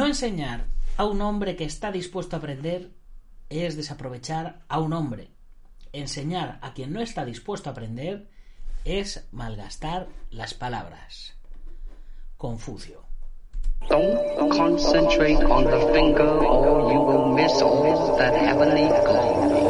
No enseñar a un hombre que está dispuesto a aprender es desaprovechar a un hombre. Enseñar a quien no está dispuesto a aprender es malgastar las palabras. Confucio. Don't concentrate on the finger or you will miss that heavenly glory.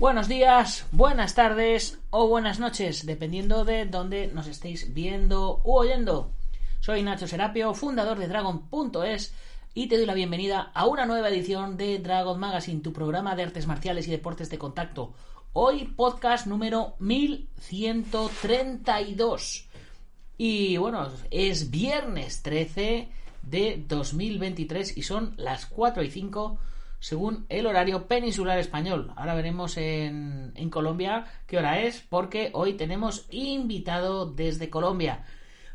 Buenos días, buenas tardes o buenas noches, dependiendo de dónde nos estéis viendo u oyendo. Soy Nacho Serapio, fundador de Dragon.es y te doy la bienvenida a una nueva edición de Dragon Magazine, tu programa de artes marciales y deportes de contacto. Hoy podcast número 1132. Y bueno, es viernes 13 de 2023 y son las 4 y 5 según el horario peninsular español. Ahora veremos en, en, Colombia qué hora es, porque hoy tenemos invitado desde Colombia.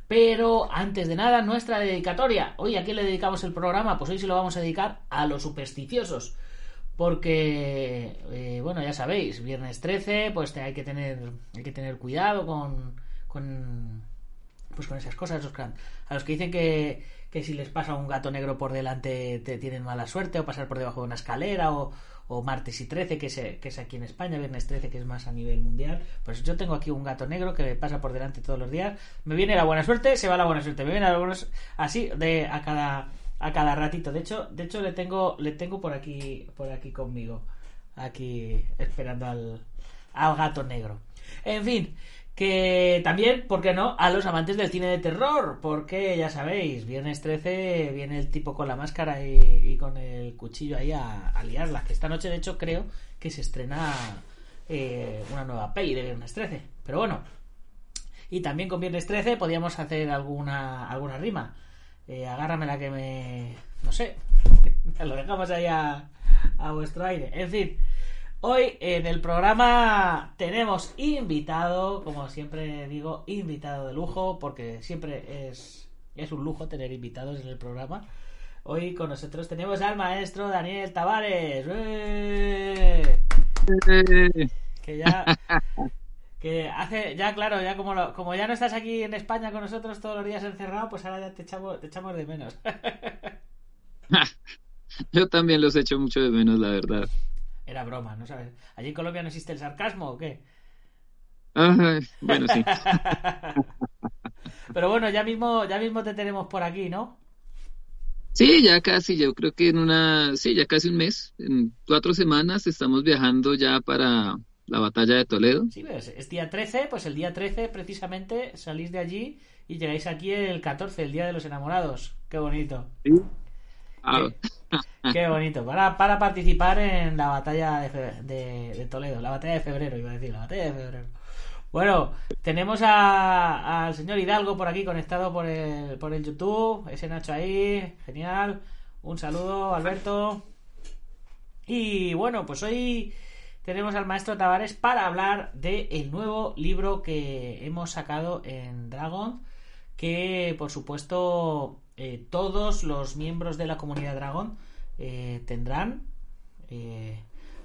Pero antes de nada, nuestra dedicatoria. Hoy, ¿a quién le dedicamos el programa? Pues hoy se lo vamos a dedicar a los supersticiosos. Porque, eh, bueno, ya sabéis, viernes 13, pues hay, que tener, hay que tener cuidado con, con, pues con esas cosas. A los que dicen que, que si les pasa un gato negro por delante te tienen mala suerte, o pasar por debajo de una escalera, o, o martes y 13, que es, que es aquí en España, viernes 13, que es más a nivel mundial. Pues yo tengo aquí un gato negro que me pasa por delante todos los días. Me viene la buena suerte, se va la buena suerte, me viene la buena suerte, así de a cada a cada ratito. De hecho, de hecho le tengo le tengo por aquí por aquí conmigo, aquí esperando al al gato negro. En fin, que también, ¿por qué no?, a los amantes del cine de terror, porque ya sabéis, viernes 13 viene el tipo con la máscara y, y con el cuchillo ahí a, a, liarla, que esta noche de hecho creo que se estrena eh, una nueva peli de viernes 13, pero bueno, y también con viernes 13 podíamos hacer alguna, alguna rima, eh, agárrame la que me... no sé, lo dejamos ahí a, a vuestro aire, en fin... Hoy en el programa tenemos invitado, como siempre digo, invitado de lujo, porque siempre es, es un lujo tener invitados en el programa. Hoy con nosotros tenemos al maestro Daniel Tavares. ¡Eh! Que ya que hace ya claro, ya como lo, como ya no estás aquí en España con nosotros todos los días encerrado, pues ahora ya te echamos te echamos de menos. Yo también los echo mucho de menos, la verdad. Era broma, ¿no sabes? ¿Allí en Colombia no existe el sarcasmo o qué? Ajá, bueno, sí. Pero bueno, ya mismo, ya mismo te tenemos por aquí, ¿no? Sí, ya casi, yo creo que en una, sí, ya casi un mes, en cuatro semanas estamos viajando ya para la batalla de Toledo. Sí, ves, es día 13, pues el día 13 precisamente salís de allí y llegáis aquí el 14, el día de los enamorados. Qué bonito. Sí. Ah. Qué, qué, bonito. Para, para participar en la batalla de, febrero, de, de, Toledo. La batalla de febrero, iba a decir. La batalla de febrero. Bueno, tenemos a, al señor Hidalgo por aquí conectado por el, por el YouTube. Ese Nacho ahí. Genial. Un saludo, Alberto. Y bueno, pues hoy tenemos al maestro Tavares para hablar del el nuevo libro que hemos sacado en Dragon. Que por supuesto eh, todos los miembros de la comunidad Dragon eh, tendrán. Eh,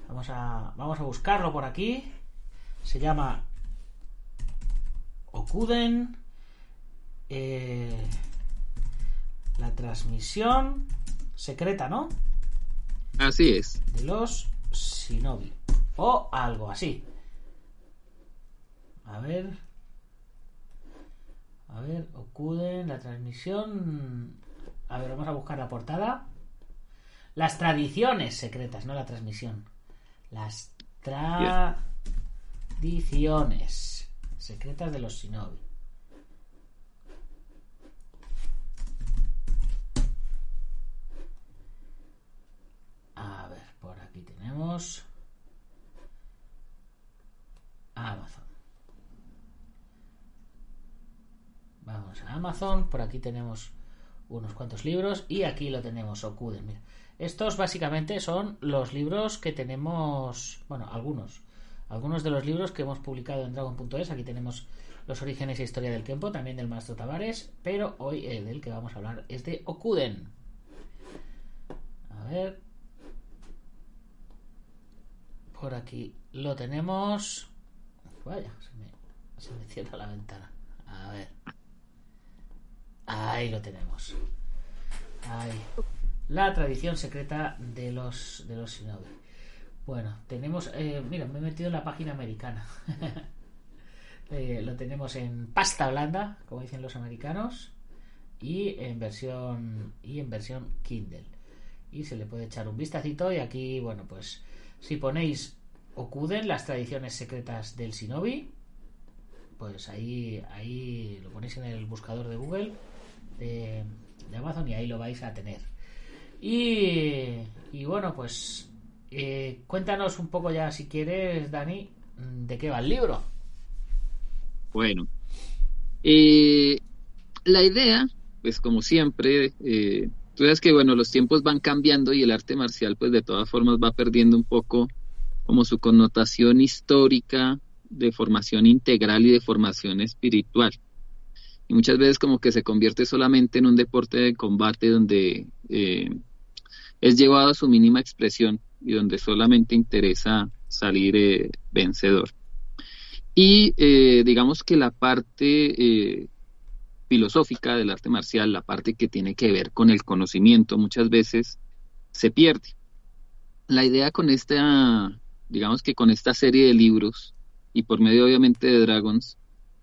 vamos, a, vamos a buscarlo por aquí. Se llama Okuden. transmisión secreta, ¿no? Así es. De los Shinobi. O algo así. A ver. A ver, Okuden, la transmisión. A ver, vamos a buscar la portada. Las tradiciones secretas, no la transmisión. Las tradiciones secretas de los Shinobi. A ver, por aquí tenemos Amazon. Vamos a Amazon, por aquí tenemos unos cuantos libros y aquí lo tenemos, Okuden. Mira. Estos básicamente son los libros que tenemos, bueno, algunos, algunos de los libros que hemos publicado en Dragon.es. Aquí tenemos los orígenes e historia del Kempo, también del maestro Tavares, pero hoy el del que vamos a hablar es de Okuden. A ver, por aquí lo tenemos. Vaya, se me, cierra la ventana. A ver. Ahí lo tenemos. Ahí. La tradición secreta de los de los shinobi. Bueno, tenemos. Eh, mira, me he metido en la página americana. Eh, lo tenemos en pasta blanda, como dicen los americanos, y en versión y en versión Kindle. Y se le puede echar un vistacito y aquí, bueno, pues si ponéis Okuden, las tradiciones secretas del Shinobi, pues ahí, ahí lo ponéis en el buscador de Google de, Amazon y ahí lo vais a tener. Y, y bueno, pues eh, cuéntanos un poco ya, si quieres, Dani, de qué va el libro. Bueno, eh, la idea, pues como siempre, eh, tú sabes que bueno, los tiempos van cambiando y el arte marcial, pues de todas formas va perdiendo un poco como su connotación histórica de formación integral y de formación espiritual. Y muchas veces como que se convierte solamente en un deporte de combate donde eh, es llevado a su mínima expresión y donde solamente interesa salir eh, vencedor. Y eh, digamos que la parte filosófica del arte marcial, la parte que tiene que ver con el conocimiento, muchas veces se pierde. La idea con esta digamos que con esta serie de libros y por medio obviamente de Dragons,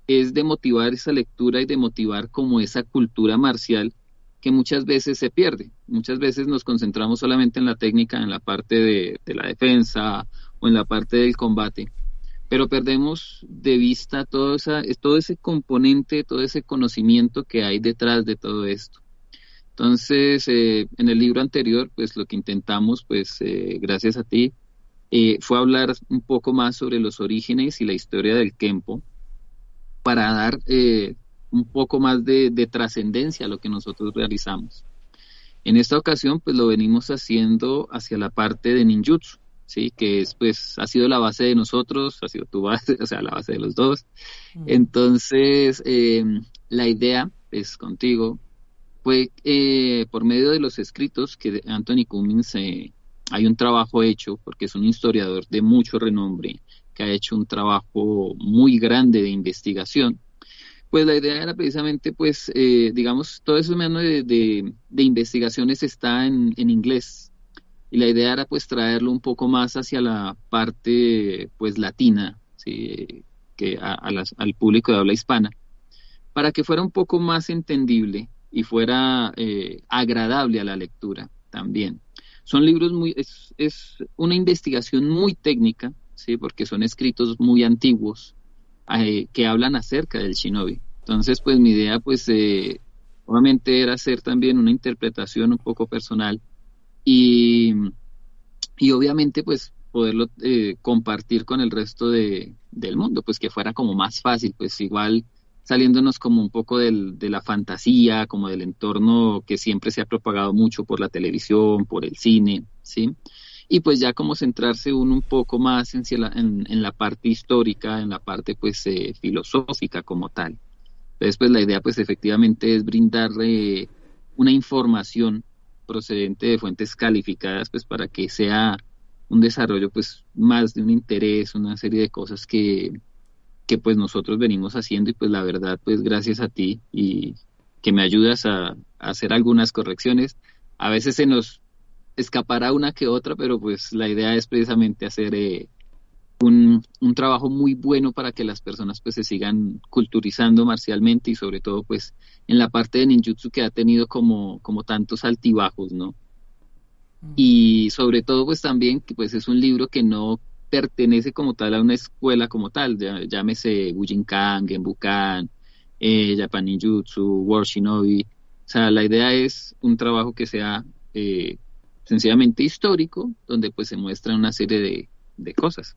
es de motivar esa lectura y de motivar como esa cultura marcial que muchas veces se pierde. Muchas veces nos concentramos solamente en la técnica, en la parte de, la defensa o en la parte del combate, pero perdemos de vista todo, esa, todo ese componente, todo ese conocimiento que hay detrás de todo esto. Entonces, eh, en el libro anterior, pues lo que intentamos, pues eh, gracias a ti, eh, fue hablar un poco más sobre los orígenes y la historia del Kempo para dar eh, un poco más de, trascendencia a lo que nosotros realizamos. En esta ocasión, pues lo venimos haciendo hacia la parte de ninjutsu, sí, que es, pues, ha sido la base de nosotros, ha sido tu base, o sea, la base de los dos. Mm. Entonces, eh, la idea, pues, contigo, fue por medio de los escritos que Anthony Cummings hay un trabajo hecho, porque es un historiador de mucho renombre, que ha hecho un trabajo muy grande de investigación. Pues la idea era precisamente, pues, eh, digamos, todo eso de, de, de, investigaciones está en, en, inglés. Y la idea era, pues, traerlo un poco más hacia la parte, pues, latina, ¿sí? que a, al público de habla hispana, para que fuera un poco más entendible y fuera eh, agradable a la lectura también. Son libros muy, es, es una investigación muy técnica, ¿sí? porque son escritos muy antiguos eh, que hablan acerca del shinobi. Entonces, pues mi idea, pues, eh, obviamente era hacer también una interpretación un poco personal y, y obviamente, pues, poderlo eh, compartir con el resto de, del mundo, pues que fuera como más fácil, pues igual saliéndonos como un poco del, de la fantasía, como del entorno que siempre se ha propagado mucho por la televisión, por el cine, ¿sí? Y pues ya como centrarse un poco más en, en, la parte histórica, en la parte pues eh, filosófica como tal. Entonces pues la idea pues efectivamente es brindarle una información procedente de fuentes calificadas pues para que sea un desarrollo pues más de un interés, una serie de cosas que, pues nosotros venimos haciendo y pues la verdad pues gracias a ti y que me ayudas a, hacer algunas correcciones. A veces se nos escapará una que otra, pero pues la idea es precisamente hacer eh, un, un, trabajo muy bueno para que las personas pues se sigan culturizando marcialmente y sobre todo pues en la parte de ninjutsu que ha tenido como, como tantos altibajos, ¿no? Y sobre todo pues también que pues es un libro que no pertenece como tal a una escuela como tal, llámese Bujinkan, Genbukan, eh, Japan Ninjutsu, Shinobi. O sea, la idea es un trabajo que sea eh, sencillamente histórico, donde pues se muestra una serie de, de cosas.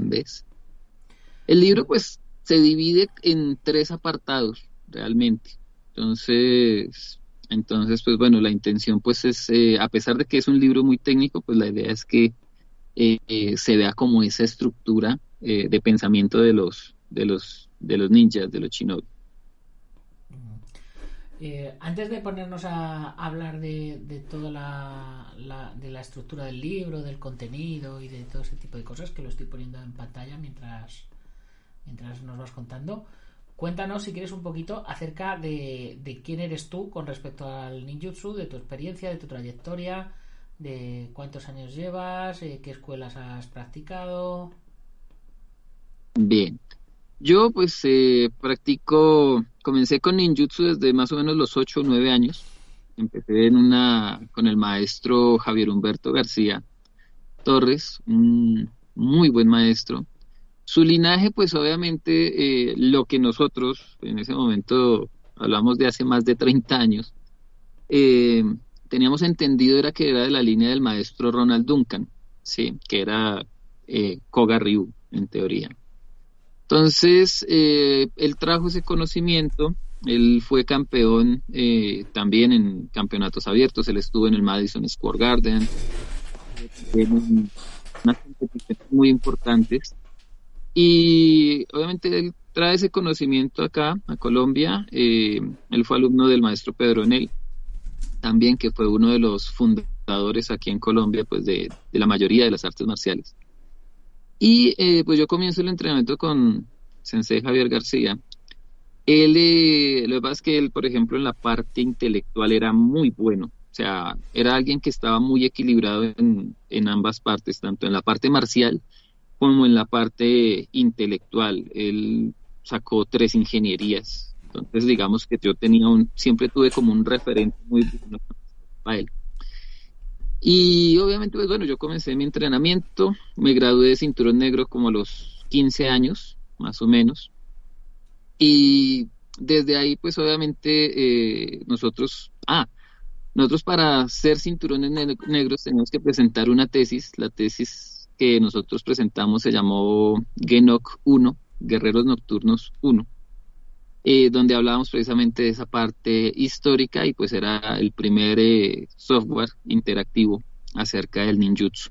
¿Ves? El libro pues se divide en tres apartados realmente. Entonces, entonces pues bueno, la intención pues es, eh, a pesar de que es un libro muy técnico, pues la idea es que eh, eh, se vea como esa estructura de pensamiento de los, de los, de los ninjas, de los shinobi. Antes de ponernos a hablar de, de toda la, la, de la estructura del libro, del contenido y de todo ese tipo de cosas que lo estoy poniendo en pantalla mientras, mientras nos vas contando, cuéntanos si quieres un poquito acerca de, de quién eres tú con respecto al ninjutsu, de tu experiencia, de tu trayectoria, de cuántos años llevas, eh, qué escuelas has practicado. Bien, yo pues eh, practico, comencé con ninjutsu desde más o menos los 8 o 9 años. Empecé en una con el maestro Javier Humberto García Torres, un muy buen maestro. Su linaje, pues obviamente eh, lo que nosotros en ese momento hablamos de hace más de 30 años, eh, teníamos entendido era que era de la línea del maestro Ronald Duncan, sí, que era eh, Koga Ryu, en teoría. Entonces, eh, él trajo ese conocimiento, él fue campeón eh, también en campeonatos abiertos, él estuvo en el Madison Square Garden, en unas competiciones muy importantes. Y obviamente él trae ese conocimiento acá, a Colombia. Eh, él fue alumno del maestro Pedro Enel, también que fue uno de los fundadores aquí en Colombia pues de, de la mayoría de las artes marciales. Y eh, pues yo comienzo el entrenamiento con Sensei Javier García. Él, eh, lo que pasa es que él, por ejemplo, en la parte intelectual era muy bueno. O sea, era alguien que estaba muy equilibrado en, en ambas partes, tanto en la parte marcial como en la parte intelectual. Él sacó tres ingenierías, entonces, digamos que yo tenía un, siempre tuve como un referente muy bueno para él. Y obviamente, pues bueno, yo comencé mi entrenamiento, me gradué de cinturón negro como a los 15 años, más o menos. Y desde ahí, pues obviamente, eh, nosotros, ah, nosotros para ser cinturones negros tenemos que presentar una tesis. La tesis que nosotros presentamos se llamó Genok 1, Guerreros Nocturnos 1 eh, donde hablábamos precisamente de esa parte histórica y pues era el primer eh, software interactivo acerca del ninjutsu.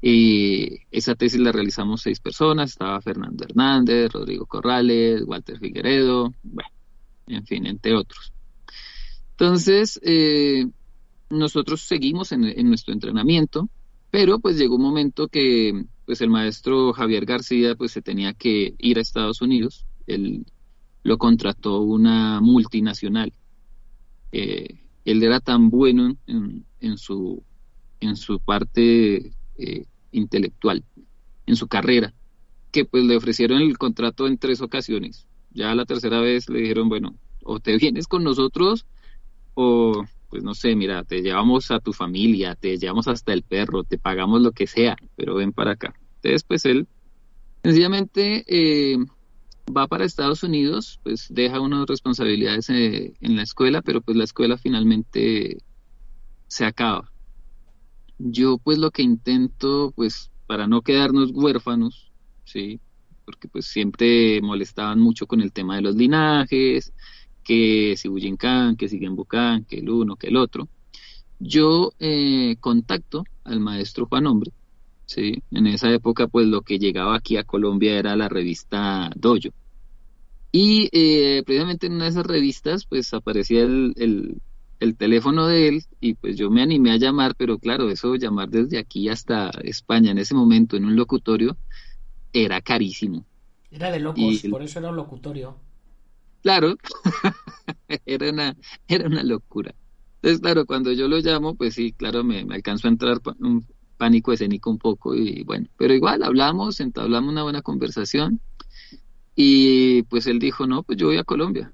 Eh, esa tesis la realizamos seis personas, estaba Fernando Hernández, Rodrigo Corrales, Walter Figueredo, bueno, en fin, entre otros. Entonces, nosotros seguimos en, en, nuestro entrenamiento, pero pues llegó un momento que pues el maestro Javier García pues se tenía que ir a Estados Unidos, él lo contrató una multinacional. Eh, él era tan bueno en, su parte eh, intelectual, en su carrera, que pues le ofrecieron el contrato en tres ocasiones. Ya la tercera vez le dijeron, bueno, o te vienes con nosotros o pues no sé, mira, te llevamos a tu familia, te llevamos hasta el perro, te pagamos lo que sea, pero ven para acá. Entonces, pues él sencillamente eh, va para Estados Unidos, pues deja unas responsabilidades eh, en la escuela, pero pues la escuela finalmente se acaba. Yo pues lo que intento, pues para no quedarnos huérfanos, sí, porque pues siempre molestaban mucho con el tema de los linajes, que si Bujinkan, que si Genbukan, que el uno, que el otro. Yo eh, contacto al maestro Juan Hombre, Sí, en esa época pues lo que llegaba aquí a Colombia era la revista Dojo. Y eh, precisamente en una de esas revistas pues aparecía el, el, teléfono de él y pues yo me animé a llamar, pero claro, eso llamar desde aquí hasta España en ese momento en un locutorio era carísimo. Era de locos, por eso era un locutorio. claro, era, una, era una locura. Entonces, claro, cuando yo lo llamo, pues sí, claro, me, me alcanzó a entrar un pánico escénico un poco y bueno, pero igual hablamos, entablamos una buena conversación y pues él dijo, no, pues yo voy a Colombia.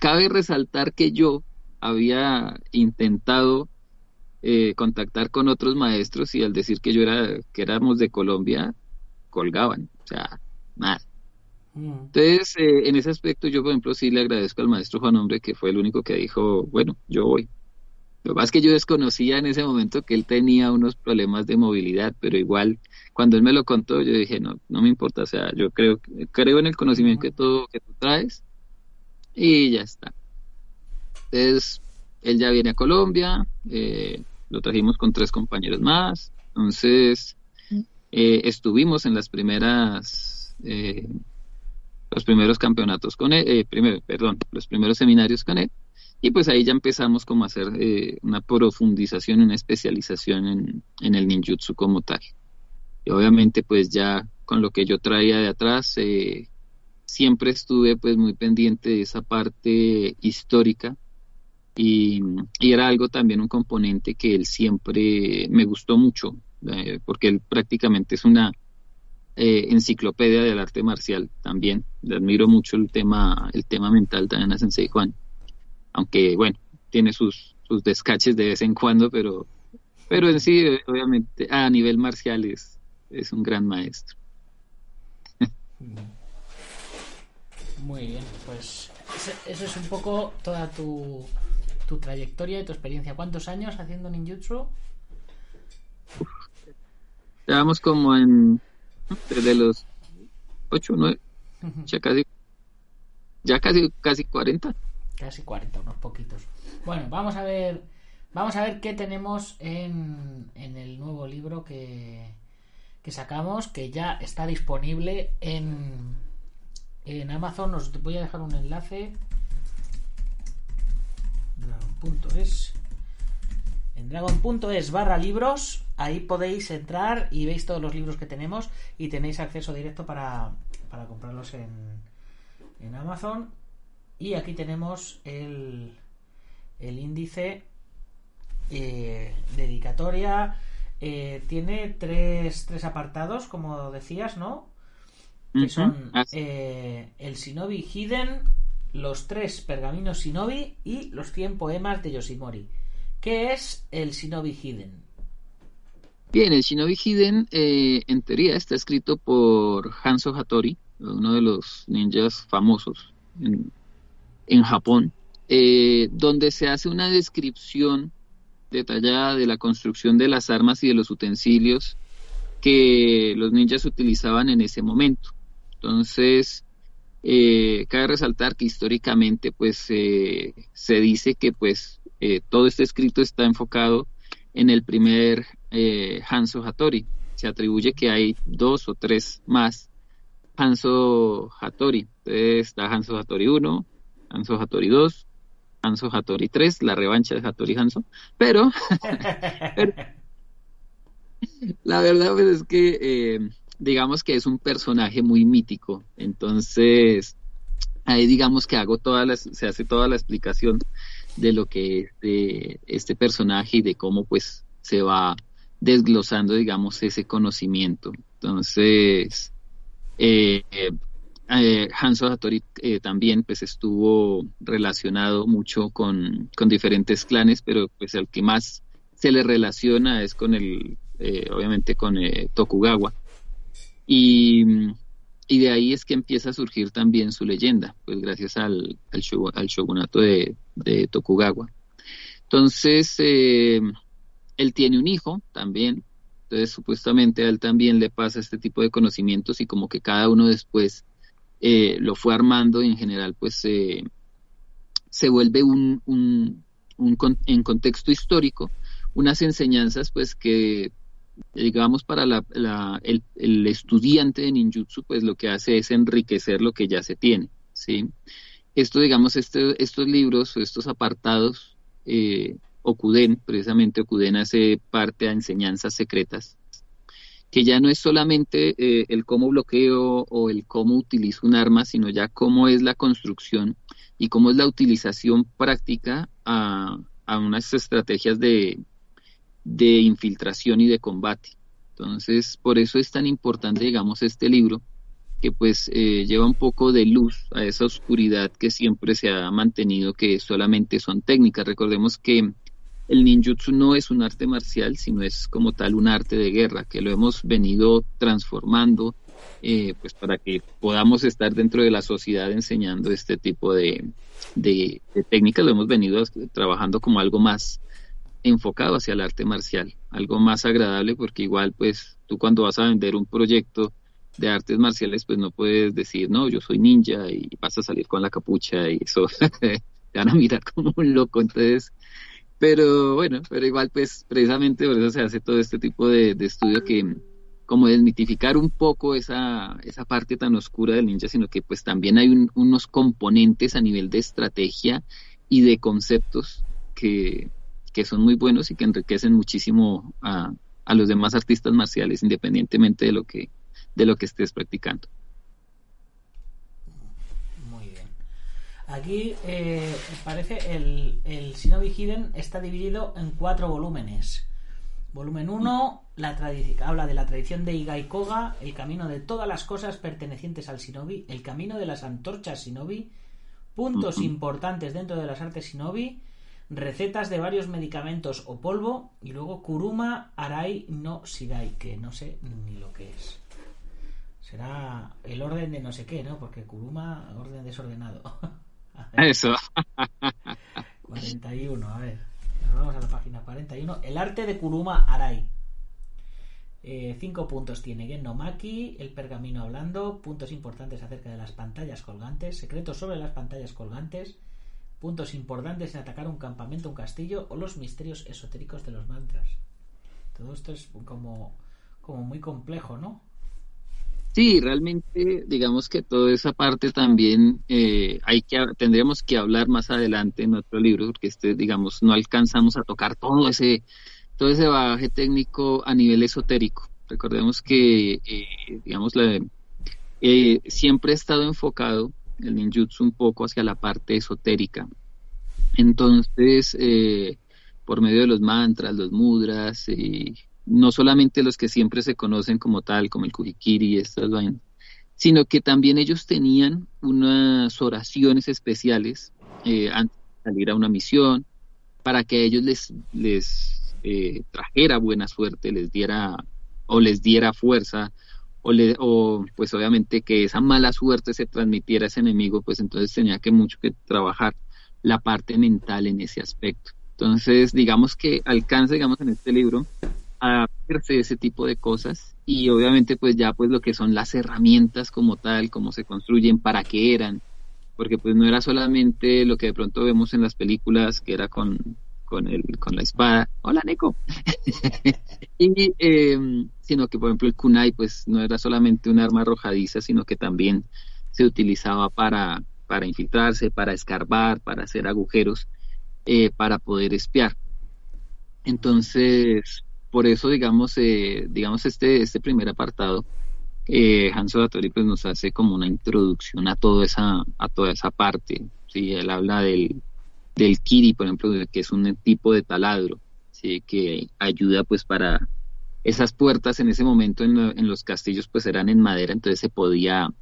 Cabe resaltar que yo había intentado eh, contactar con otros maestros y al decir que yo era, que éramos de Colombia, colgaban, o sea, nada. Mm. Entonces, eh, en ese aspecto, yo, por ejemplo, sí le agradezco al maestro Juan Hombre, que fue el único que dijo, bueno, yo voy. Lo que pasa es que yo desconocía en ese momento que él tenía unos problemas de movilidad, pero igual, cuando él me lo contó, yo dije, no, no me importa, o sea, yo creo, creo en el conocimiento que, todo, que tú traes y ya está. Entonces, él ya viene a Colombia, eh, lo trajimos con tres compañeros más, entonces eh, estuvimos en las primeras, eh, los primeros campeonatos con él, primero, perdón, los primeros seminarios con él, y pues ahí ya empezamos como a hacer una profundización, una especialización en, en, el ninjutsu como tal. Y obviamente pues ya con lo que yo traía de atrás, siempre estuve pues muy pendiente de esa parte histórica. Y, era algo también un componente que él siempre me gustó mucho eh, porque él prácticamente es una eh, enciclopedia del arte marcial también. Le admiro mucho el tema el tema mental también a Sensei Juan aunque bueno tiene sus sus descaches de vez en cuando pero pero en sí obviamente a nivel marcial es, es un gran maestro muy bien pues eso es un poco toda tu tu trayectoria y tu experiencia. ¿Cuántos años haciendo ninjutsu? Llevamos como en desde los 8, 9, ya casi ya casi casi 40. Casi 40, unos poquitos. Bueno, vamos a ver vamos a ver qué tenemos en, en el nuevo libro que, que sacamos, que ya está disponible en en Amazon. Os voy a dejar un enlace dragon.es en dragon.es barra libros ahí podéis entrar y veis todos los libros que tenemos y tenéis acceso directo para, para comprarlos en, en Amazon y aquí tenemos el, el índice eh, dedicatoria eh, tiene tres, tres apartados como decías ¿no? que son eh, el Shinobi Hidden los tres pergaminos Shinobi y los 100 poemas de Yoshimori. ¿Qué es el Shinobi Hidden? Bien, el Shinobi Hidden eh, en teoría está escrito por Hanzo Hattori, uno de los ninjas famosos en, Japón, eh, donde se hace una descripción detallada de la construcción de las armas y de los utensilios que los ninjas utilizaban en ese momento. Entonces, eh, cabe resaltar que históricamente pues eh, se dice que pues todo este escrito está enfocado en el primer Hanzo Hattori. Se atribuye que hay dos o tres más Hanzo Hattori. Entonces está Hanzo Hattori 1, Hanzo Hattori 2, Hanzo Hattori 3, la revancha de Hattori Hanzo. Pero, la verdad pues, es que digamos que es un personaje muy mítico, entonces ahí digamos que hago toda la, se hace toda la explicación de lo que es de este personaje y de cómo pues se va desglosando digamos ese conocimiento. Entonces, eh, eh, Hanzo Hattori eh, también pues estuvo relacionado mucho con, con, diferentes clanes, pero pues el que más se le relaciona es con el, eh, obviamente con Tokugawa. Y, y, de ahí es que empieza a surgir también su leyenda, pues gracias al, al, shogunato de, Tokugawa. Entonces, eh, él tiene un hijo también, entonces supuestamente a él también le pasa este tipo de conocimientos y como que cada uno después eh, lo fue armando y en general pues se vuelve un, un, un, en contexto histórico unas enseñanzas pues que digamos, para la, el, el, estudiante de ninjutsu, pues lo que hace es enriquecer lo que ya se tiene, ¿sí? Esto, digamos, este, estos libros, estos apartados, eh, Okuden, precisamente Okuden hace parte a enseñanzas secretas, que ya no es solamente eh, el cómo bloqueo o el cómo utilizo un arma, sino ya cómo es la construcción y cómo es la utilización práctica a, a unas estrategias de, de infiltración y de combate. Entonces, por eso es tan importante, digamos, este libro, que pues eh, lleva un poco de luz a esa oscuridad que siempre se ha mantenido, que solamente son técnicas. Recordemos que el ninjutsu no es un arte marcial, sino es como tal un arte de guerra, que lo hemos venido transformando, eh, pues para que podamos estar dentro de la sociedad enseñando este tipo de, de, de técnicas, lo hemos venido trabajando como algo más enfocado hacia el arte marcial, algo más agradable porque igual pues tú cuando vas a vender un proyecto de artes marciales pues no puedes decir no, yo soy ninja y vas a salir con la capucha y eso te van a mirar como un loco, entonces pero bueno, pero igual pues precisamente por eso se hace todo este tipo de, estudio que como desmitificar un poco esa, esa parte tan oscura del ninja, sino que pues también hay unos componentes a nivel de estrategia y de conceptos que, que son muy buenos y que enriquecen muchísimo a, a los demás artistas marciales, independientemente de lo que, de lo que estés practicando. Muy bien. Aquí eh, parece el, el Shinobi Hiden está dividido en cuatro volúmenes. Volumen 1 habla de la tradición de Igai Koga, el camino de todas las cosas pertenecientes al Shinobi, el camino de las antorchas Shinobi, puntos importantes dentro de las artes Shinobi, recetas de varios medicamentos o polvo y luego Kuruma Arai no Shirai, que no sé ni lo que es. Será el orden de no sé qué, ¿no? Porque Kuruma, orden desordenado. Eso. 41, a ver. vamos a la página 41. El arte de Kuruma Arai. Eh, cinco puntos tiene Gennomaki, el pergamino hablando, puntos importantes acerca de las pantallas colgantes, secretos sobre las pantallas colgantes, puntos importantes en atacar un campamento, un castillo o los misterios esotéricos de los mantras. Todo esto es como, como muy complejo, ¿no? Sí, realmente digamos que toda esa parte también eh, hay que tendríamos que hablar más adelante en otro libro porque este digamos no alcanzamos a tocar todo ese todo ese bagaje técnico a nivel esotérico. Recordemos que eh, digamos la, eh, siempre ha estado enfocado el ninjutsu un poco hacia la parte esotérica. Entonces, por medio de los mantras, los mudras, y no solamente los que siempre se conocen como tal, como el kujikiri y estas vainas, sino que también ellos tenían unas oraciones especiales eh, antes de salir a una misión, para que a ellos les, les eh, trajera buena suerte, les diera o les diera fuerza o, o pues obviamente que esa mala suerte se transmitiera a ese enemigo, pues entonces tenía que mucho que trabajar la parte mental en ese aspecto. Entonces, digamos que alcanza, digamos, en este libro a ese tipo de cosas y obviamente pues ya pues lo que son las herramientas como tal, cómo se construyen, para qué eran, porque pues no era solamente lo que de pronto vemos en las películas, que era con, con, el, con la espada. Hola, Neko. y, em, sino que, por ejemplo, el kunai, pues no era solamente un arma arrojadiza, sino que también se utilizaba para, para infiltrarse, para escarbar, para hacer agujeros, eh, para poder espiar. Entonces, por eso, digamos, eh, digamos este, este primer apartado, eh, Hanso Datori pues nos hace como una introducción a toda esa, a toda esa parte. ¿sí? Él habla del, del kiri, por ejemplo, que es un tipo de taladro, ¿sí? que ayuda pues para esas puertas en ese momento en, los castillos pues eran en madera, entonces se podía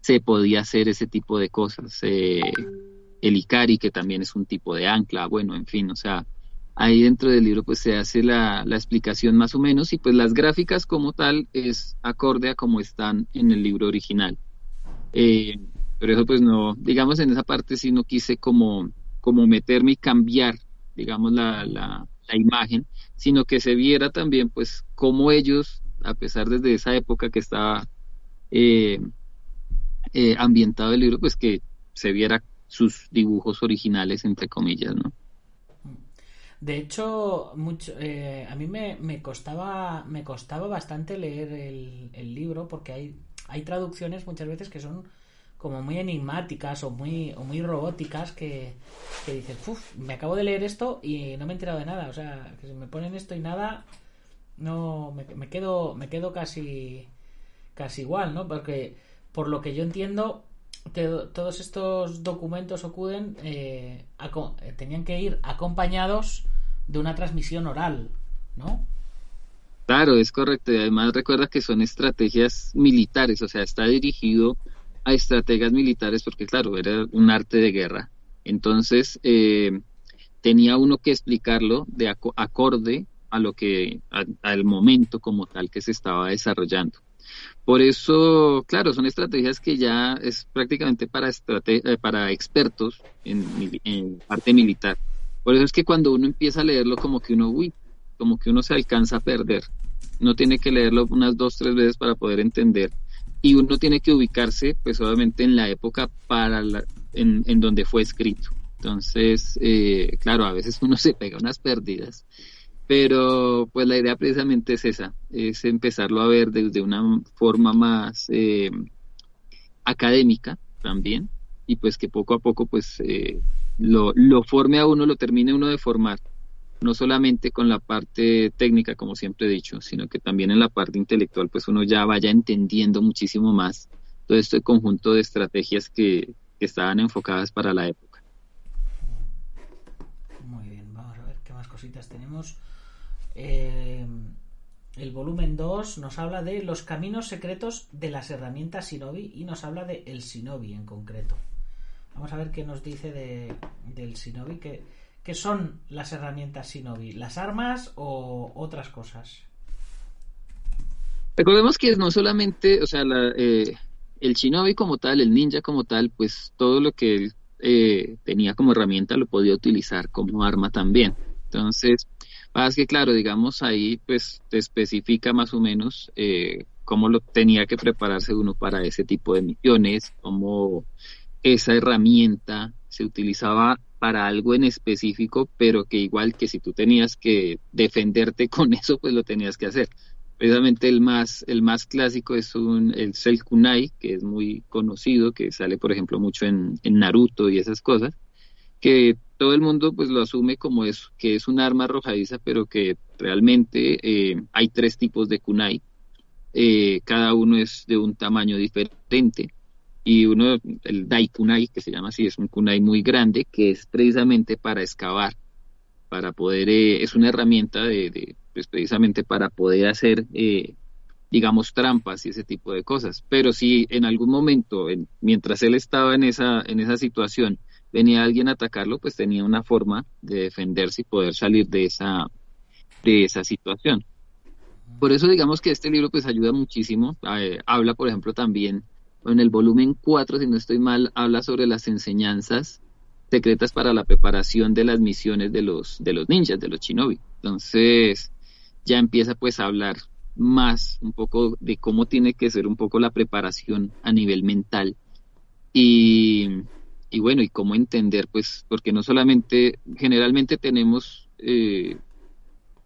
se podía hacer ese tipo de cosas. Eh, el Ikari, que también es un tipo de ancla, bueno, en fin, o sea, ahí dentro del libro pues se hace la, la explicación más o menos y pues las gráficas como tal es acorde a como están en el libro original. Eh, pero eso pues no, digamos en esa parte sí no quise como como meterme y cambiar, digamos, la, la, imagen, sino que se viera también, pues, cómo ellos, a pesar desde esa época que estaba eh, eh, ambientado el libro, pues que se viera sus dibujos originales, entre comillas, ¿no? De hecho, mucho, eh, a mí me, me, costaba me costaba bastante leer el, el libro porque hay, hay traducciones muchas veces que son como muy enigmáticas o muy, o muy robóticas que, que dices, me acabo de leer esto y no me he enterado de nada. O sea, que se me ponen esto y nada, no me, me quedo me quedo casi casi igual, ¿no? Porque por lo que yo entiendo te- todos estos documentos ocurren eh, eh, tenían que ir acompañados de una transmisión oral, ¿no? Claro, es correcto. Y además recuerda que son estrategias militares, o sea, está dirigido a estrategas militares porque, claro, era un arte de guerra. Entonces, eh, tenía uno que explicarlo de aco- acorde a lo que, al momento como tal que se estaba desarrollando. Por eso, claro, son estrategias que ya es prácticamente para, eh, para expertos en, en parte militar. Por eso es que cuando uno empieza a leerlo, como que uno, uy, como que uno se alcanza a perder. Uno tiene que leerlo unas dos, tres veces para poder entender. Y uno tiene que ubicarse, pues obviamente, en la época para en, en donde fue escrito. Entonces, eh, claro, a veces uno se pega unas pérdidas. Pero pues la idea precisamente es esa, es empezarlo a ver desde una forma más eh, académica también y pues que poco a poco pues eh, lo, lo forme a uno, lo termine uno de formar, no solamente con la parte técnica como siempre he dicho, sino que también en la parte intelectual pues uno ya vaya entendiendo muchísimo más todo este conjunto de estrategias que, estaban enfocadas para la época. Muy bien, vamos a ver qué más cositas tenemos. Eh, el volumen 2 nos habla de los caminos secretos de las herramientas Shinobi y nos habla de el Shinobi en concreto. Vamos a ver qué nos dice de, del Shinobi. ¿Qué, ¿Qué son las herramientas Shinobi? ¿Las armas o otras cosas? Recordemos que no solamente, o sea, la, eh, el shinobi como tal, el ninja como tal, pues todo lo que él eh, tenía como herramienta lo podía utilizar como arma también. Entonces, más que claro, digamos ahí, pues te especifica más o menos eh, cómo lo tenía que prepararse uno para ese tipo de misiones, cómo esa herramienta se utilizaba para algo en específico, pero que igual que si tú tenías que defenderte con eso, pues lo tenías que hacer. Precisamente el más, el más clásico es un, el Cell Kunai, que es muy conocido, que sale, por ejemplo, mucho en, en Naruto y esas cosas, que todo el mundo pues lo asume como es, que es un arma arrojadiza, pero que realmente eh, hay tres tipos de kunai. Eh, cada uno es de un tamaño diferente. Y uno, el dai kunai, que se llama así, es un kunai muy grande, que es precisamente para excavar, para poder, eh, es una herramienta de, pues precisamente para poder hacer, eh, digamos, trampas y ese tipo de cosas. Pero si en algún momento, en, mientras él estaba en esa, en esa situación, venía alguien a atacarlo, pues tenía una forma de defenderse y poder salir de esa, de esa situación. Por eso digamos que este libro pues ayuda muchísimo. Eh, habla, por ejemplo, también en el volumen 4, si no estoy mal, habla sobre las enseñanzas secretas para la preparación de las misiones de los, de los ninjas, de los shinobi. Entonces, ya empieza pues a hablar más un poco de cómo tiene que ser un poco la preparación a nivel mental y, y bueno, y cómo entender pues, porque no solamente, generalmente tenemos eh,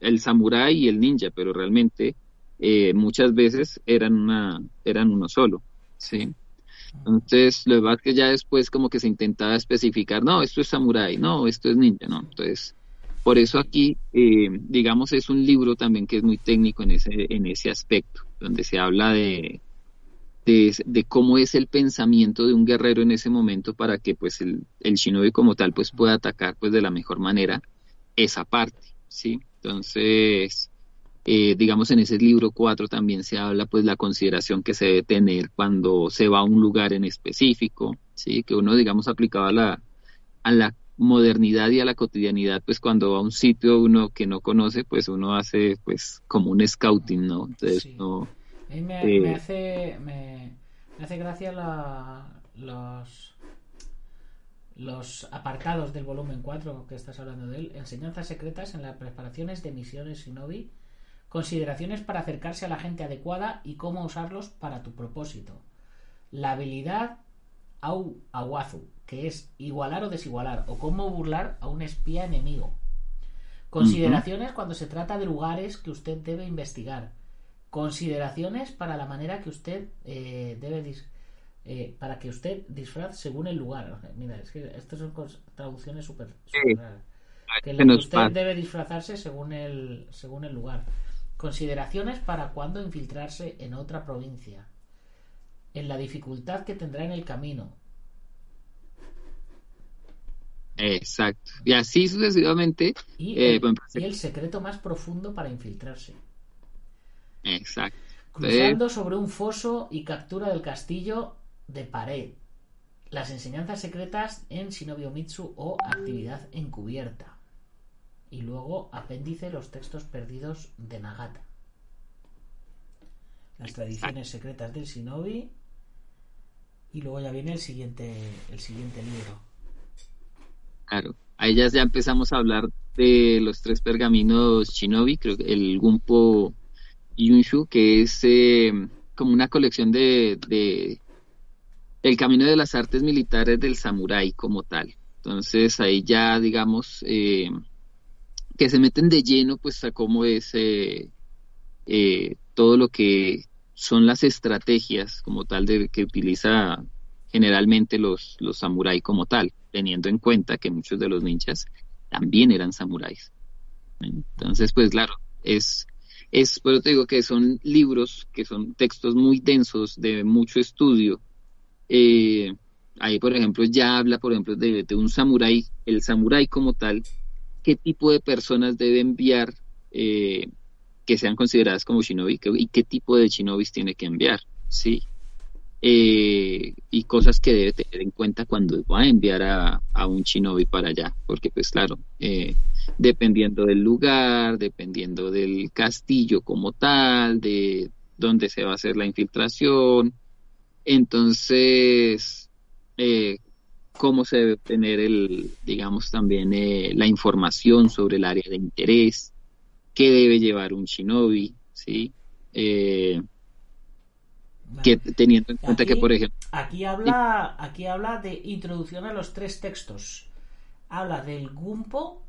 el samurái y el ninja, pero realmente eh, muchas veces eran, una, eran uno solo, ¿sí? Entonces, lo demás que ya después como que se intentaba especificar, no, esto es samurái, no, esto es ninja, no. Entonces, por eso aquí, eh, digamos, es un libro también que es muy técnico en ese, en ese aspecto, donde se habla de, de, de cómo es el pensamiento de un guerrero en ese momento para que pues el, el shinobi como tal pues pueda atacar pues de la mejor manera esa parte, ¿sí? Entonces, eh, digamos en ese libro 4 también se habla pues la consideración que se debe tener cuando se va a un lugar en específico, ¿sí? Que uno digamos aplicaba a la, a la modernidad y a la cotidianidad, pues cuando va a un sitio uno que no conoce, pues uno hace pues como un scouting, ¿no? Entonces Sí. no... A mí me, Eh, me hace me, me hace gracia la- los los apartados del volumen 4 que estás hablando de él, enseñanzas secretas en las preparaciones de misiones Shinobi, consideraciones para acercarse a la gente adecuada y cómo usarlos para tu propósito. La habilidad Au Awazu, que es igualar o desigualar, o cómo burlar a un espía enemigo. Consideraciones cuando se trata de lugares que usted debe investigar. Consideraciones para la manera que usted eh, debe dis- eh, para que usted disfraz según el lugar. Mira, es que estas son traducciones súper Sí. Que, que usted debe disfrazarse según el según el lugar. Consideraciones para cuándo infiltrarse en otra provincia. En la dificultad que tendrá en el camino. Exacto. Y así sucesivamente. Y, eh, el, bueno, y el secreto más profundo para infiltrarse. Exacto. Cruzando sobre un foso y captura del castillo de pared. Las enseñanzas secretas en Shinobi Mitsu o actividad encubierta. Y luego apéndice los textos perdidos de Nagata. Las tradiciones secretas del Shinobi. Y luego ya viene el siguiente, el siguiente libro. Claro. Ahí ya, ya empezamos a hablar de los tres pergaminos Shinobi, creo que el Gumpo Yunshu, que es eh, como una colección de, de el camino de las artes militares del samurái como tal. Entonces ahí ya digamos eh, que se meten de lleno pues a cómo es eh, eh, todo lo que son las estrategias como tal de que utiliza generalmente los, los samurái como tal, teniendo en cuenta que muchos de los ninjas también eran samuráis. Entonces, pues claro, es, es, pero te digo que son libros, que son textos muy densos, de mucho estudio. Eh, ahí, por ejemplo, ya habla, por ejemplo, de, de un samurái, el samurái como tal, qué tipo de personas debe enviar eh, que sean consideradas como shinobi y qué tipo de shinobis tiene que enviar, ¿sí? Eh, y cosas que debe tener en cuenta cuando va a enviar a, a un shinobi para allá, porque pues claro, eh, dependiendo del lugar, dependiendo del castillo como tal, de dónde se va a hacer la infiltración, entonces, cómo se debe tener el, digamos, también eh, la información sobre el área de interés, qué debe llevar un shinobi, ¿sí? Eh, que teniendo en cuenta que, por ejemplo, Aquí habla, aquí habla de introducción a los tres textos. Habla del Gumpo,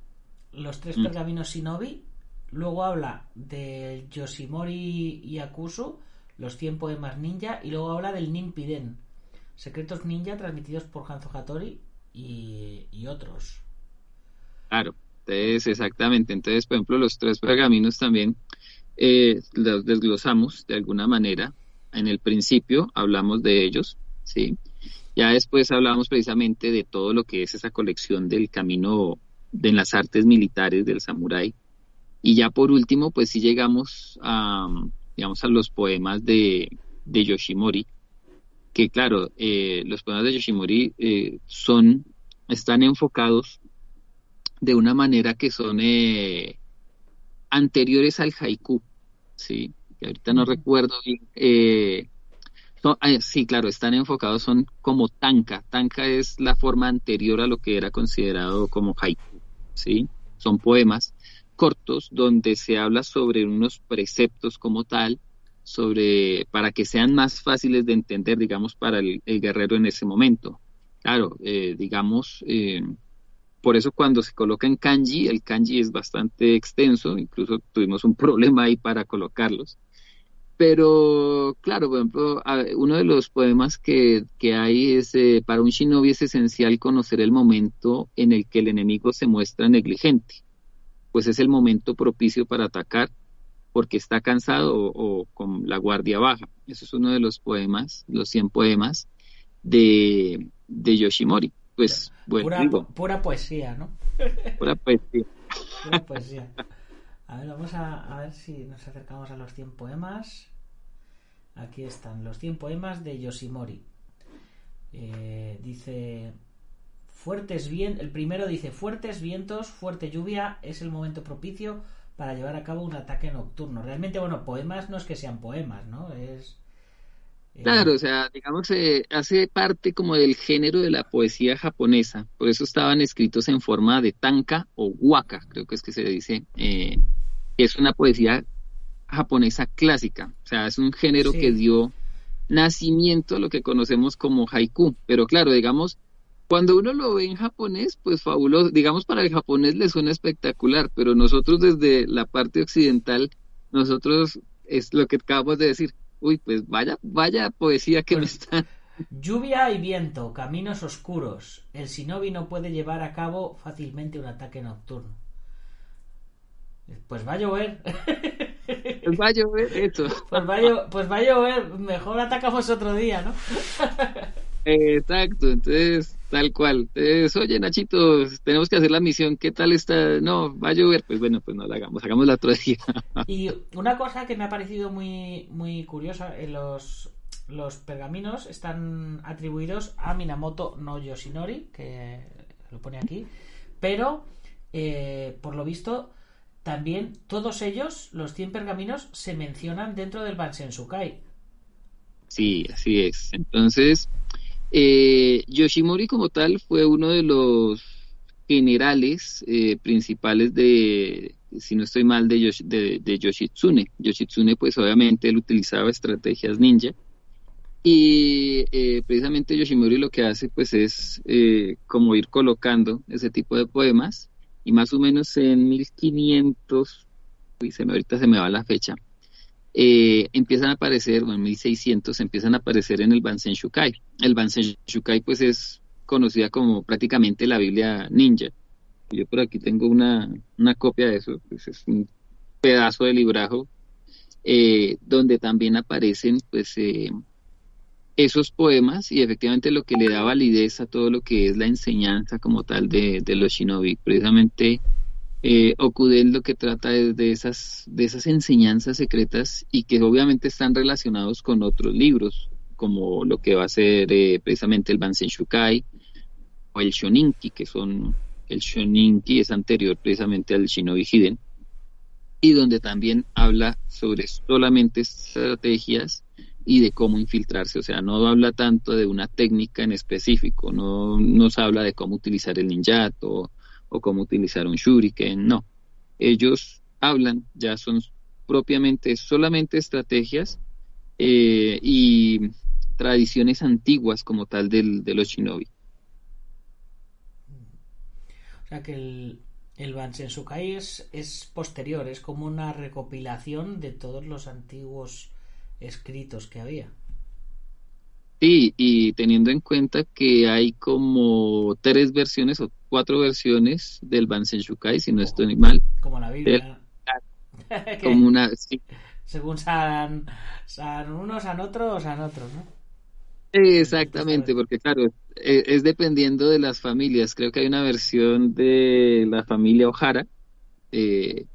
los tres Mm. pergaminos Shinobi. Luego habla del Yoshimori Yakusu, los 100 poemas ninja. Y luego habla del Ninpiden, secretos ninja transmitidos por Hanzo Hattori y, otros. Claro, entonces exactamente. Entonces, por ejemplo, los tres pergaminos también eh, los desglosamos de alguna manera. En el principio hablamos de ellos, ¿sí? Ya después hablamos precisamente de todo lo que es esa colección del camino de las artes militares del samurái. Y ya por último, pues sí llegamos a, digamos, a los poemas de, de Yoshimori, que claro, eh, los poemas de Yoshimori eh, son, están enfocados de una manera que son eh, anteriores al haiku, sí, que ahorita no recuerdo bien. eh, ah, sí, claro, están enfocados, son como tanka. Tanka es la forma anterior a lo que era considerado como haiku, sí. Son poemas cortos donde se habla sobre unos preceptos como tal, sobre para que sean más fáciles de entender, digamos, para el, guerrero en ese momento. Claro, eh, digamos, eh, por eso cuando se coloca en kanji, el kanji es bastante extenso, incluso tuvimos un problema ahí para colocarlos. Pero, claro, por ejemplo, uno de los poemas que, que hay es, eh, para un shinobi es esencial conocer el momento en el que el enemigo se muestra negligente, pues es el momento propicio para atacar porque está cansado o, o con la guardia baja. Eso es uno de los poemas, los 100 poemas de, de Yoshimori. Pues, bueno, pura, digo, pura poesía, ¿no? pura poesía. Pura poesía. A ver, vamos a, a ver si nos acercamos a los 100 poemas. Aquí están, los 100 poemas de Yoshimori. Eh, dice, fuertes bien, el primero dice, fuertes vientos, fuerte lluvia, es el momento propicio para llevar a cabo un ataque nocturno. Realmente, bueno, poemas no es que sean poemas, ¿no? Es... eh, Claro, o sea, digamos, eh, hace parte como del género de la poesía japonesa, por eso estaban escritos en forma de tanka o waka, creo que es que se dice, eh, es una poesía japonesa clásica, o sea, es un género Sí. que dio nacimiento a lo que conocemos como haiku, pero claro, digamos, cuando uno lo ve en japonés, pues fabuloso, digamos, para el japonés le suena espectacular, pero nosotros desde la parte occidental, nosotros es lo que acabamos de decir, uy, pues vaya, vaya poesía que me Pues- está. Lluvia y viento, caminos oscuros. El shinobi no puede llevar a cabo fácilmente un ataque nocturno. Pues va a llover. Pues va a llover eso. Pues va, a pues va a llover, mejor atacamos otro día, ¿no? Exacto, entonces, tal cual. Entonces, oye, Nachito, tenemos que hacer la misión, ¿qué tal está? No, va a llover, pues bueno, pues no la hagamos, hagámosla otro día. Y una cosa que me ha parecido muy, muy curiosa, en los, los pergaminos están atribuidos a Minamoto no Yoshinori, que lo pone aquí, pero eh, por lo visto también todos ellos, los 100 pergaminos, se mencionan dentro del Bansensukai. Sí, así es. Entonces, eh, Yoshimori como tal fue uno de los generales eh, principales de, si no estoy mal, de, Yoshi- de, de Yoshitsune. Yoshitsune, pues obviamente él utilizaba estrategias ninja. Y eh, precisamente Yoshimori lo que hace, pues es como ir colocando ese tipo de poemas. Y más o menos en 1500, uy, se me, ahorita se me va la fecha, eh, empiezan a aparecer, o en 1600 empiezan a aparecer en el Bansen Shukai. El Bansen Shukai pues es conocida como prácticamente la Biblia ninja. Yo por aquí tengo una, una copia de eso, pues es un pedazo de librajo eh, donde también aparecen pues eh, esos poemas y efectivamente lo que le da validez a todo lo que es la enseñanza como tal de, de los shinobi. Precisamente eh, lo que trata es de esas, de esas enseñanzas secretas y que obviamente están relacionados con otros libros, como lo que va a ser eh, precisamente el Bansen Shukai o el Shoninki, que son el Shoninki es anterior precisamente al Shinobi Hiden, y donde también habla sobre solamente estrategias y de cómo infiltrarse, o sea, no habla tanto de una técnica en específico, no nos habla de cómo utilizar el ninjato o cómo utilizar un shuriken, no. Ellos hablan, ya son propiamente solamente estrategias eh, y tradiciones antiguas como tal del, de los shinobi. O sea que el, el Bansensukai es, es posterior, es como una recopilación de todos los antiguos escritos que había. Sí, y teniendo en cuenta que hay como tres versiones o cuatro versiones del Bansen Shukai, si no estoy mal, Como la Biblia. Como una... sí, Según San, San uno, San otro o San otro, ¿no? Exactamente, porque claro, e- es dependiendo de las familias. Creo que hay una versión de la familia Ohara eh,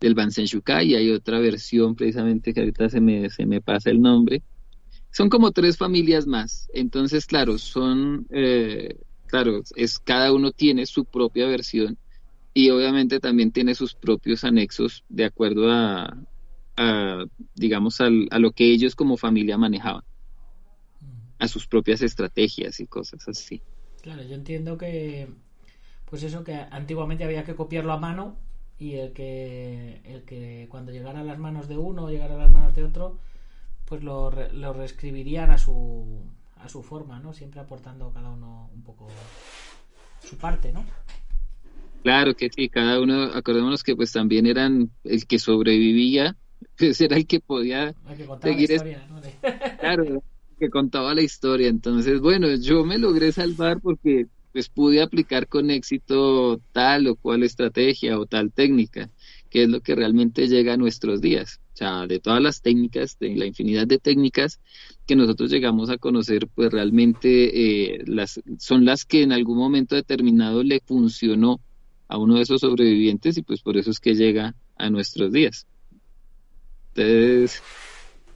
del Bansen Shukai y hay otra versión precisamente que ahorita se me, se me pasa el nombre. Son como tres familias más. Entonces, claro, son, eh, claro, es cada uno tiene su propia versión y obviamente también tiene sus propios anexos de acuerdo a, digamos, al- a lo que ellos como familia manejaban a sus propias estrategias y cosas así. Claro, yo entiendo que, pues eso, que antiguamente había que copiarlo a mano y el que, el que cuando llegara a las manos de uno o llegara a las manos de otro, pues lo, lo reescribirían a su, a su forma, ¿no? Siempre aportando cada uno un poco su parte, ¿no? Claro que sí, cada uno, acordémonos que pues también eran el que sobrevivía, pues era el que podía, Hay que Seguir la historia, ¿no? De- claro, que contaba la historia. Entonces, bueno, yo me logré salvar porque pues pude aplicar con éxito tal o cual estrategia o tal técnica, que es lo que realmente llega a nuestros días. De todas las técnicas, de la infinidad de técnicas que nosotros llegamos a conocer, pues realmente eh, las, son las que en algún momento determinado le funcionó a uno de esos sobrevivientes y pues por eso es que llega a nuestros días. Entonces,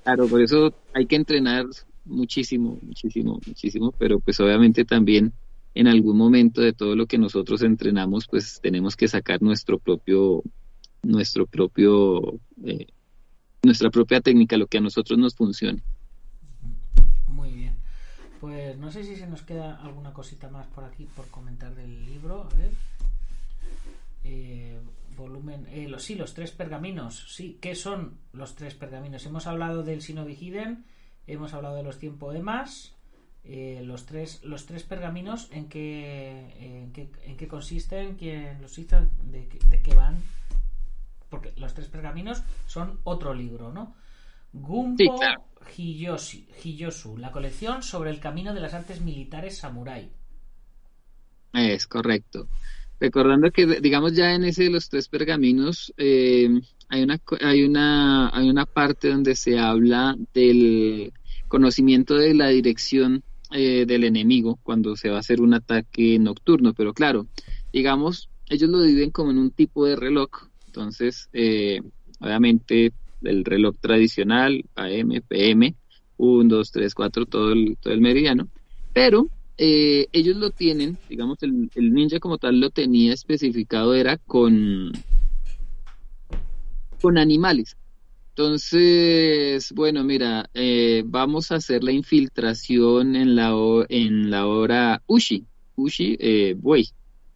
claro, por eso hay que entrenar muchísimo, muchísimo, muchísimo, pero pues obviamente también en algún momento de todo lo que nosotros entrenamos, pues tenemos que sacar nuestro propio, nuestro propio, eh, nuestra propia técnica, lo que a nosotros nos funcione. Muy bien. Pues no sé si se nos queda alguna cosita más por aquí por comentar del libro. A ver. Eh, volumen. eh, los, sí, los tres pergaminos. Sí, ¿qué son los tres pergaminos? Hemos hablado del Shinobi Hiden, hemos hablado de los 100 poemas. eh, los tres los tres pergaminos en qué en qué, en qué consisten quién los hizo de, de qué van porque los tres pergaminos son otro libro no Sí, claro. Hiyoshi- Hiyosu, la colección sobre el camino de las artes militares samurái. Es correcto. Recordando que, digamos, ya en ese de los tres pergaminos, eh, hay una, hay una, hay una parte donde se habla del conocimiento de la dirección eh, del enemigo cuando se va a hacer un ataque nocturno, pero claro, digamos, ellos lo dividen como en un tipo de reloj, entonces, eh, obviamente, el reloj tradicional, AM, PM, 1, 2, 3, 4, todo el, todo el meridiano, pero eh, ellos lo tienen, digamos, el, el, ninja como tal lo tenía especificado, era con, con animales. Entonces, bueno, mira, eh, vamos a hacer la infiltración en la, en la hora Ushi, Ushi, eh, buey.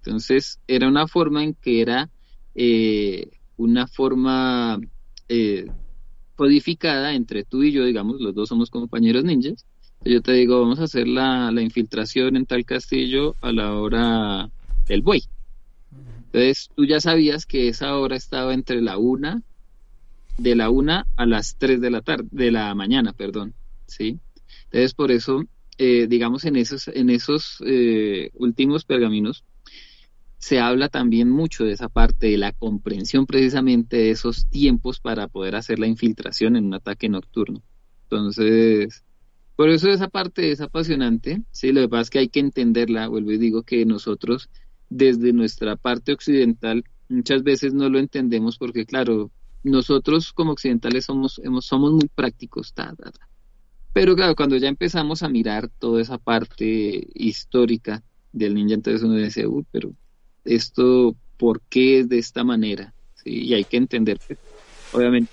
Entonces, era una forma en que era eh, una forma eh, codificada entre tú y yo, digamos, los dos somos compañeros ninjas. Yo te digo, vamos a hacer la, la infiltración en tal castillo a la hora del buey. Entonces, tú ya sabías que esa hora estaba entre la una de la una a las tres de la tarde, de la mañana, perdón, ¿sí? Entonces, por eso, eh, digamos, en esos, en esos últimos pergaminos se habla también mucho de esa parte de la comprensión precisamente de esos tiempos para poder hacer la infiltración en un ataque nocturno. Entonces, por eso esa parte es apasionante, sí, lo que pasa es que hay que entenderla, vuelvo y digo que nosotros desde nuestra parte occidental muchas veces no lo entendemos porque claro, nosotros como occidentales somos, somos muy prácticos, pero claro, cuando ya empezamos a mirar toda esa parte histórica del ninja, entonces uno dice, uy, pero esto, ¿por qué es de esta manera? Y hay que entender, obviamente,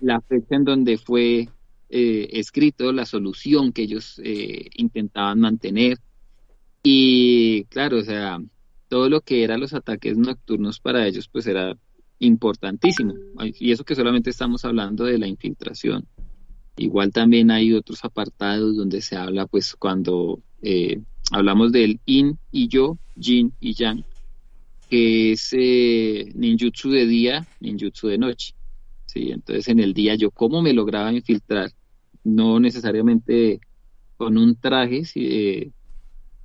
la, fecha en donde fue eh, escrito, la solución que ellos eh, intentaban mantener. Y claro, o sea, todo lo que eran los ataques nocturnos para ellos, pues era importantísimo. Y eso que solamente estamos hablando de la infiltración. Igual también hay otros apartados donde se habla, pues cuando eh, hablamos del in y yo, yin y yang, que es eh, ninjutsu de día, ninjutsu de noche. ¿sí? Entonces en el día yo cómo me lograba infiltrar, no necesariamente con un traje, eh,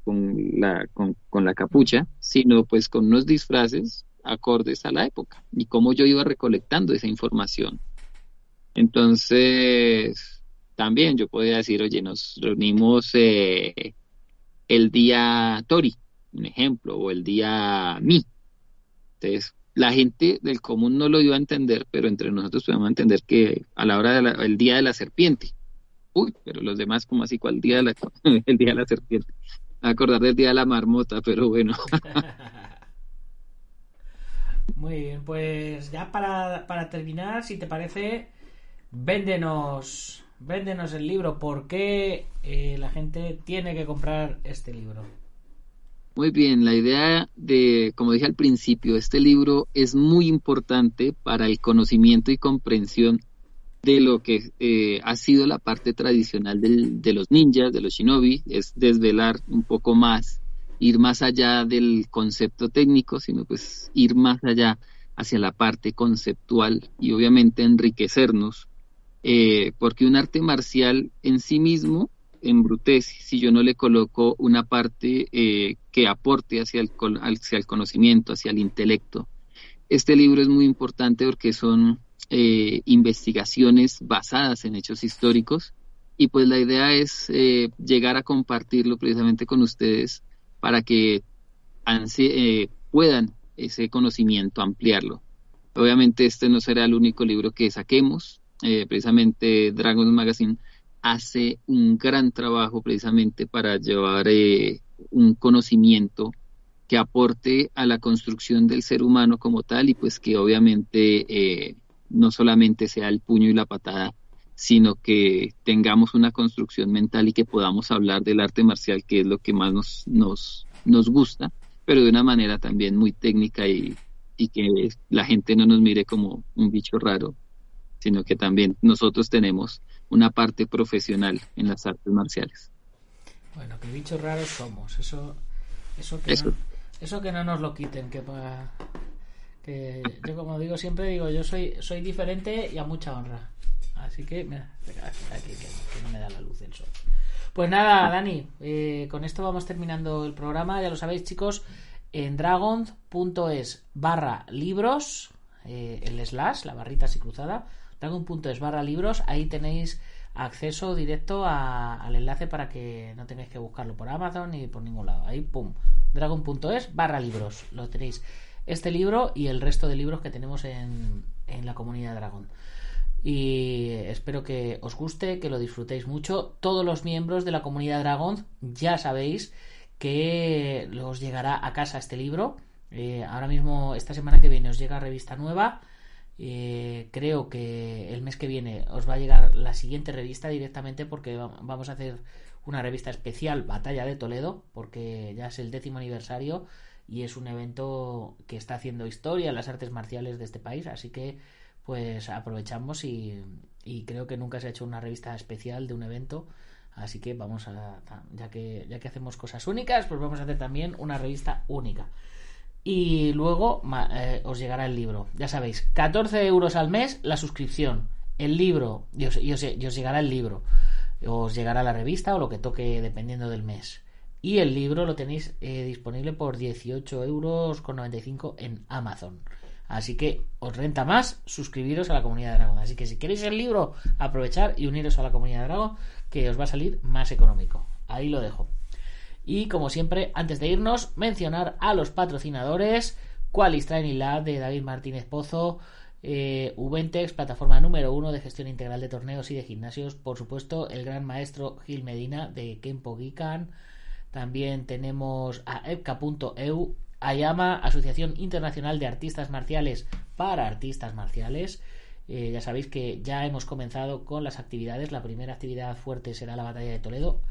con, la, con, con la capucha, sino pues con unos disfraces acordes a la época y cómo yo iba recolectando esa información. Entonces, también yo podía decir, oye, nos reunimos eh, el día Tori, un ejemplo, o el día Mi. La gente del común no lo iba a entender, pero entre nosotros podemos entender que a la hora del día de la serpiente. Uy, pero los demás, como así? ¿Cuál día la, el día de la serpiente? acordar del día de la marmota, pero bueno. Muy bien, pues ya para, para terminar, si te parece, véndenos, véndenos el libro. ¿Por qué eh, la gente tiene que comprar este libro? Muy bien, la idea de, como dije al principio, este libro es muy importante para el conocimiento y comprensión de lo que eh, ha sido la parte tradicional del, de los ninjas, de los shinobi, es desvelar un poco más ir más allá del concepto técnico, sino pues ir más allá hacia la parte conceptual y obviamente enriquecernos, eh, porque un arte marcial en sí mismo embrutece si yo no le coloco una parte eh, que aporte hacia el, hacia el conocimiento, hacia el intelecto. Este libro es muy importante porque son eh, investigaciones basadas en hechos históricos y pues la idea es llegar a compartirlo precisamente con ustedes para que eh, puedan ese conocimiento ampliarlo. Obviamente este no será el único libro que saquemos, eh, precisamente Dragon Magazine hace un gran trabajo precisamente para llevar eh, un conocimiento que aporte a la construcción del ser humano como tal y pues que obviamente no solamente sea el puño y la patada, sino que tengamos una construcción mental y que podamos hablar del arte marcial, que es lo que más nos, nos, nos gusta, pero de una manera también muy técnica y, y que la gente no nos mire como un bicho raro, sino que también nosotros tenemos una parte profesional en las artes marciales. Bueno, que bichos raros somos, eso, eso que, No, eso que no nos lo quiten, que, que yo como digo siempre digo yo soy soy diferente y a mucha honra. Así que, mira, aquí, que, no me da la luz el sol. Pues nada, Dani, eh, con esto vamos terminando el programa. Ya lo sabéis, chicos, en dragon.es barra libros, eh, el slash, la barrita así cruzada, dragon.es barra libros, ahí tenéis acceso directo al enlace para que no tengáis que buscarlo por Amazon ni por ningún lado. Ahí, pum, dragon.es barra libros. Lo tenéis este libro y el resto de libros que tenemos en, en la comunidad Dragon. Y espero que os guste, que lo disfrutéis mucho. Todos los miembros de la comunidad Dragon ya sabéis que os llegará a casa este libro. Eh, ahora mismo, esta semana que viene, os llega revista nueva. Eh, creo que el mes que viene os va a llegar la siguiente revista directamente porque vamos a hacer una revista especial Batalla de Toledo porque ya es el décimo aniversario y es un evento que está haciendo historia en las artes marciales de este país. Así que pues aprovechamos y, y creo que nunca se ha hecho una revista especial de un evento. Así que vamos a ya que ya que hacemos cosas únicas pues vamos a hacer también una revista única y luego eh, os llegará el libro. Ya sabéis, 14 euros al mes la suscripción. El libro, y os, llegará el libro. Os llegará la revista o lo que toque dependiendo del mes. Y el libro lo tenéis eh, disponible por 18 euros con 95 en Amazon. Así que os renta más suscribiros a la comunidad de Dragon. Así que si queréis el libro, aprovechar y uniros a la comunidad de Dragon, que os va a salir más económico. Ahí lo dejo. Y como siempre, antes de irnos, mencionar a los patrocinadores. Qualis Training Lab de David Martínez Pozo. Eh, Ubentex, plataforma número uno de gestión integral de torneos y de gimnasios. Por supuesto, el gran maestro Gil Medina de Kempo Gikan. También tenemos a epca.eu, Ayama, Asociación Internacional de Artistas Marciales para Artistas Marciales. Eh, ya sabéis que ya hemos comenzado con las actividades. La primera actividad fuerte será la batalla de Toledo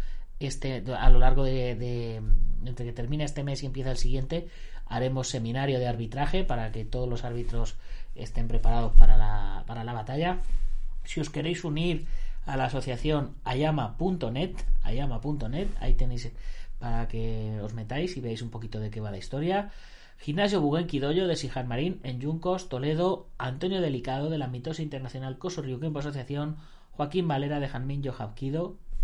este, a lo largo de, entre que termine este mes y empieza el siguiente, haremos seminario de arbitraje para que todos los árbitros estén preparados para la, para la batalla. Si os queréis unir a la asociación ayama.net, ayama.net, ahí tenéis para que os metáis y veáis un poquito de qué va la historia. Gimnasio Buguen Quidoyo de Sijan Marín en Yuncos, Toledo, Antonio Delicado de la Mitosa Internacional Coso Ryukenpo Asociación, Joaquín Valera de Janmin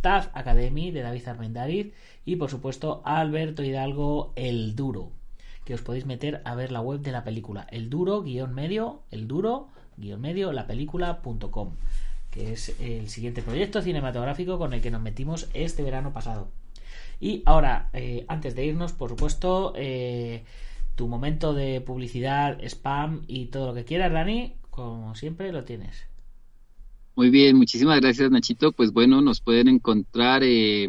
TAF Academy de David Armendariz y por supuesto Alberto Hidalgo El Duro que os podéis meter a ver la web de la película. El duro guion medio el duro guion medio la película.com que es el siguiente proyecto cinematográfico con el que nos metimos este verano pasado. Y ahora eh, antes de irnos por supuesto eh, tu momento de publicidad spam y todo lo que quieras Dani como siempre lo tienes muy bien, muchísimas gracias Nachito. Pues bueno, nos pueden encontrar eh,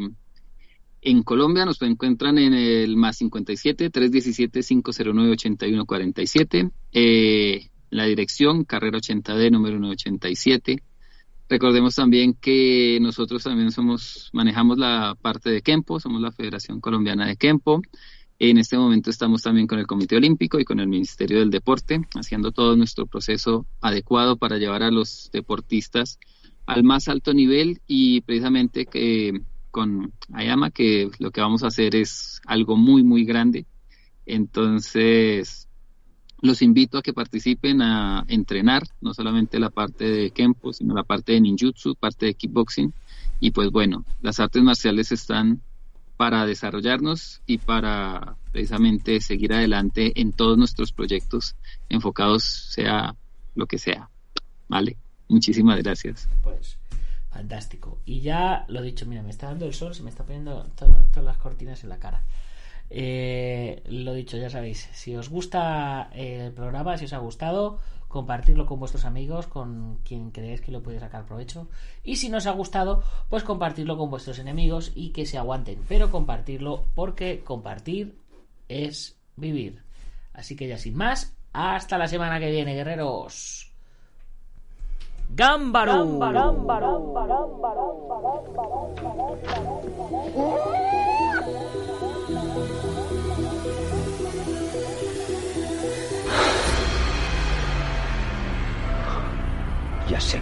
en Colombia, nos encuentran en el más 57 317 509 8147. Eh, la dirección, carrera 80D, número 187. Recordemos también que nosotros también somos, manejamos la parte de Kempo, somos la Federación Colombiana de Kempo. En este momento estamos también con el Comité Olímpico y con el Ministerio del Deporte, haciendo todo nuestro proceso adecuado para llevar a los deportistas al más alto nivel y precisamente con Ayama que lo que vamos a hacer es algo muy muy grande. Entonces, los invito a que participen a entrenar, no solamente la parte de Kempo, sino la parte de ninjutsu, parte de kickboxing. Y pues bueno, las artes marciales están para desarrollarnos y para precisamente seguir adelante en todos nuestros proyectos enfocados, sea lo que sea. ¿Vale? Muchísimas gracias. Pues fantástico. Y ya lo dicho, mira, me está dando el sol, se me está poniendo todas las cortinas en la cara. Eh, lo dicho, ya sabéis, si os gusta el programa, si os ha gustado, compartirlo con vuestros amigos, con quien creéis que lo puede sacar provecho. Y si no os ha gustado, pues compartirlo con vuestros enemigos y que se aguanten. Pero compartirlo porque compartir es vivir. Así que ya sin más, hasta la semana que viene, guerreros. Gámbaro. Ya sé